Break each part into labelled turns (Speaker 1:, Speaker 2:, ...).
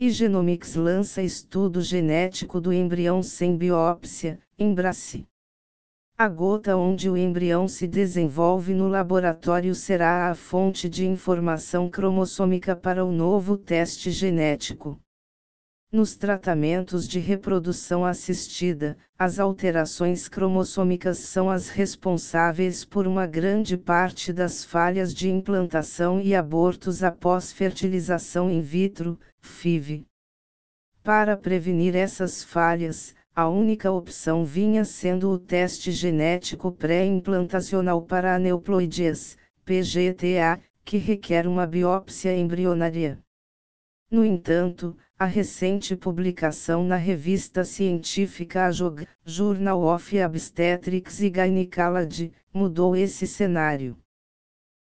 Speaker 1: E Genomics lança estudo genético do embrião sem biópsia, Embrace. A gota onde o embrião se desenvolve no laboratório será a fonte de informação cromossômica para o novo teste genético. Nos tratamentos de reprodução assistida, as alterações cromossômicas são as responsáveis por uma grande parte das falhas de implantação e abortos após fertilização in vitro, FIV. Para prevenir essas falhas, a única opção vinha sendo o teste genético pré-implantacional para aneuploidias, PGTA, que requer uma biópsia embrionária. No entanto, a recente publicação na revista científica AJOG, Journal of Obstetrics e Gynecology, mudou esse cenário.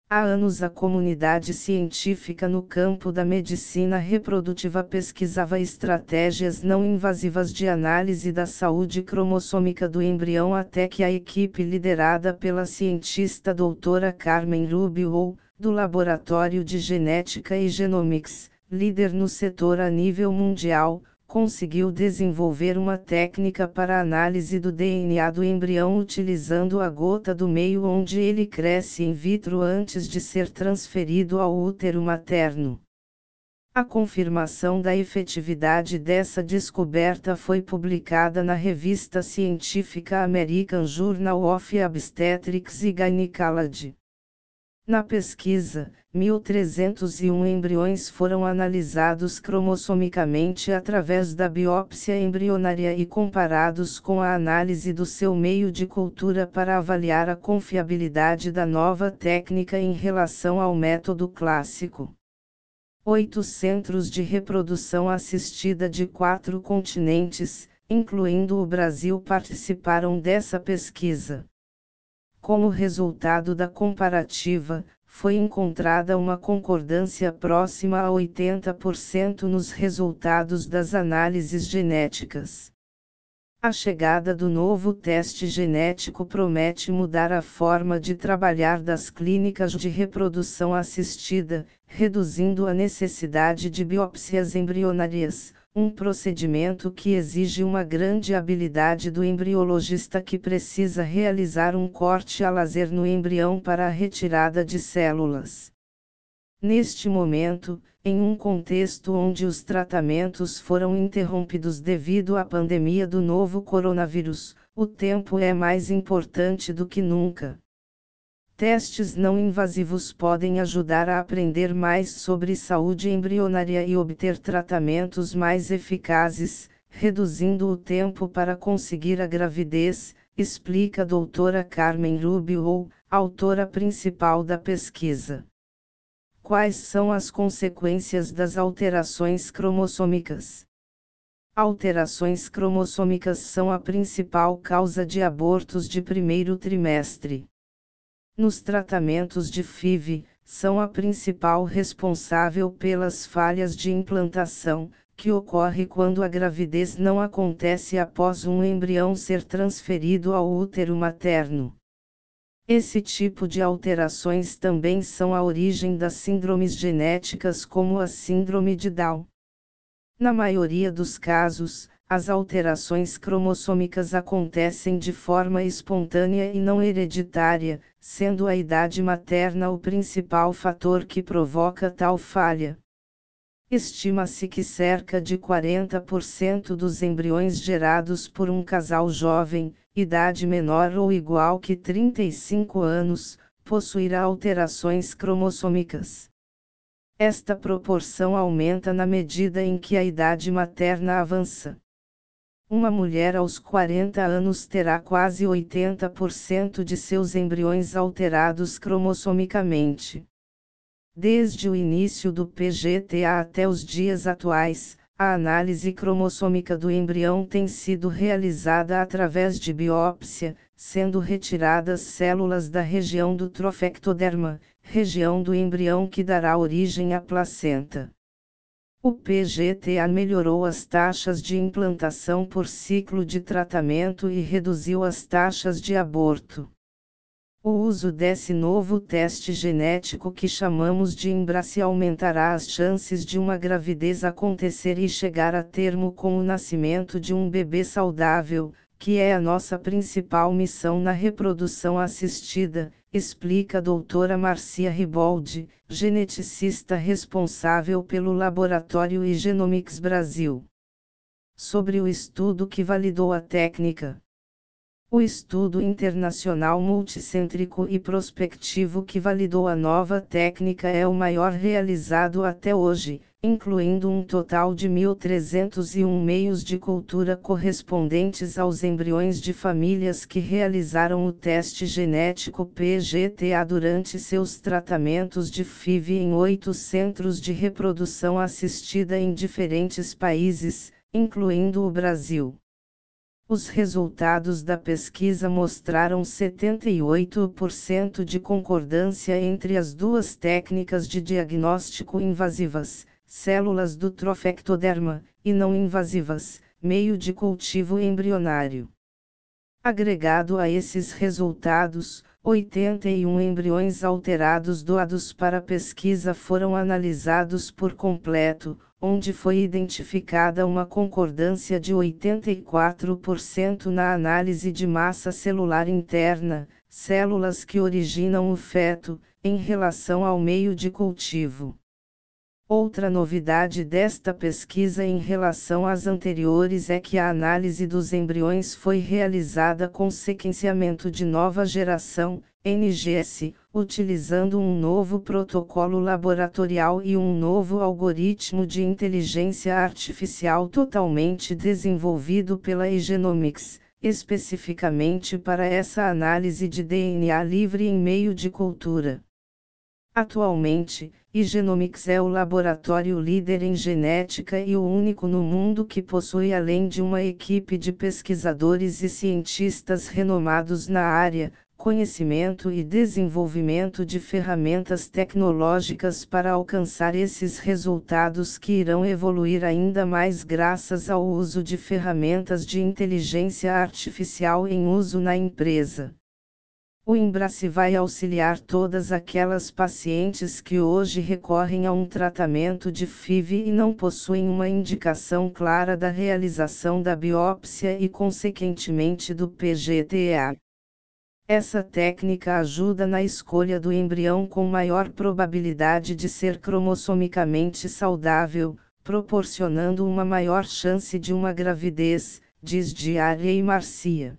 Speaker 1: Há anos a comunidade científica no campo da medicina reprodutiva pesquisava estratégias não invasivas de análise da saúde cromossômica do embrião até que a equipe liderada pela cientista doutora Carmen Rubio, do Laboratório de Genética e Genomics, líder no setor a nível mundial, conseguiu desenvolver uma técnica para análise do DNA do embrião utilizando a gota do meio onde ele cresce in vitro antes de ser transferido ao útero materno. A confirmação da efetividade dessa descoberta foi publicada na revista científica American Journal of Obstetrics e Gynecology. Na pesquisa, 1.301 embriões foram analisados cromossomicamente através da biópsia embrionária e comparados com a análise do seu meio de cultura para avaliar a confiabilidade da nova técnica em relação ao método clássico. Oito centros de reprodução assistida de quatro continentes, incluindo o Brasil, participaram dessa pesquisa. Como resultado da comparativa, foi encontrada uma concordância próxima a 80% nos resultados das análises genéticas. A chegada do novo teste genético promete mudar a forma de trabalhar das clínicas de reprodução assistida, reduzindo a necessidade de biópsias embrionárias, um procedimento que exige uma grande habilidade do embriologista que precisa realizar um corte a laser no embrião para a retirada de células. Neste momento, em um contexto onde os tratamentos foram interrompidos devido à pandemia do novo coronavírus, o tempo é mais importante do que nunca. Testes não invasivos podem ajudar a aprender mais sobre saúde embrionária e obter tratamentos mais eficazes, reduzindo o tempo para conseguir a gravidez, explica a doutora Carmen Rubio, autora principal da pesquisa. Quais são as consequências das alterações cromossômicas? Alterações cromossômicas são a principal causa de abortos de primeiro trimestre nos tratamentos de FIV, são a principal responsável pelas falhas de implantação, que ocorre quando a gravidez não acontece após um embrião ser transferido ao útero materno. Esse tipo de alterações também são a origem das síndromes genéticas como a síndrome de Down. Na maioria dos casos, as alterações cromossômicas acontecem de forma espontânea e não hereditária, sendo a idade materna o principal fator que provoca tal falha. Estima-se que cerca de 40% dos embriões gerados por um casal jovem, idade menor ou igual que 35 anos, possuirá alterações cromossômicas. Esta proporção aumenta na medida em que a idade materna avança. Uma mulher aos 40 anos terá quase 80% de seus embriões alterados cromossomicamente. Desde o início do PGTA até os dias atuais, a análise cromossômica do embrião tem sido realizada através de biópsia, sendo retiradas células da região do trofectoderma, região do embrião que dará origem à placenta. O PGTA melhorou as taxas de implantação por ciclo de tratamento e reduziu as taxas de aborto. O uso desse novo teste genético que chamamos de Embrace aumentará as chances de uma gravidez acontecer e chegar a termo com o nascimento de um bebê saudável, que é a nossa principal missão na reprodução assistida, explica a doutora Marcia Riboldi, geneticista responsável pelo laboratório Igenomics Brasil. Sobre o estudo que validou a técnica. O estudo internacional multicêntrico e prospectivo que validou a nova técnica é o maior realizado até hoje, incluindo um total de 1.301 meios de cultura correspondentes aos embriões de famílias que realizaram o teste genético PGTA durante seus tratamentos de FIV em oito centros de reprodução assistida em diferentes países, incluindo o Brasil. Os resultados da pesquisa mostraram 78% de concordância entre as duas técnicas de diagnóstico invasivas, células do trofectoderma, e não invasivas, meio de cultivo embrionário. Agregado a esses resultados, 81 embriões alterados doados para pesquisa foram analisados por completo, onde foi identificada uma concordância de 84% na análise de massa celular interna, células que originam o feto, em relação ao meio de cultivo. Outra novidade desta pesquisa em relação às anteriores é que a análise dos embriões foi realizada com sequenciamento de nova geração, NGS, utilizando um novo protocolo laboratorial e um novo algoritmo de inteligência artificial totalmente desenvolvido pela Igenomics, especificamente para essa análise de DNA livre em meio de cultura. Atualmente, Igenomics é o laboratório líder em genética e o único no mundo que possui além de uma equipe de pesquisadores e cientistas renomados na área, conhecimento e desenvolvimento de ferramentas tecnológicas para alcançar esses resultados que irão evoluir ainda mais graças ao uso de ferramentas de inteligência artificial em uso na empresa. O Embrace vai auxiliar todas aquelas pacientes que hoje recorrem a um tratamento de FIV e não possuem uma indicação clara da realização da biópsia e consequentemente do PGTA. Essa técnica ajuda na escolha do embrião com maior probabilidade de ser cromossomicamente saudável, proporcionando uma maior chance de uma gravidez, diz Diária e Marcia.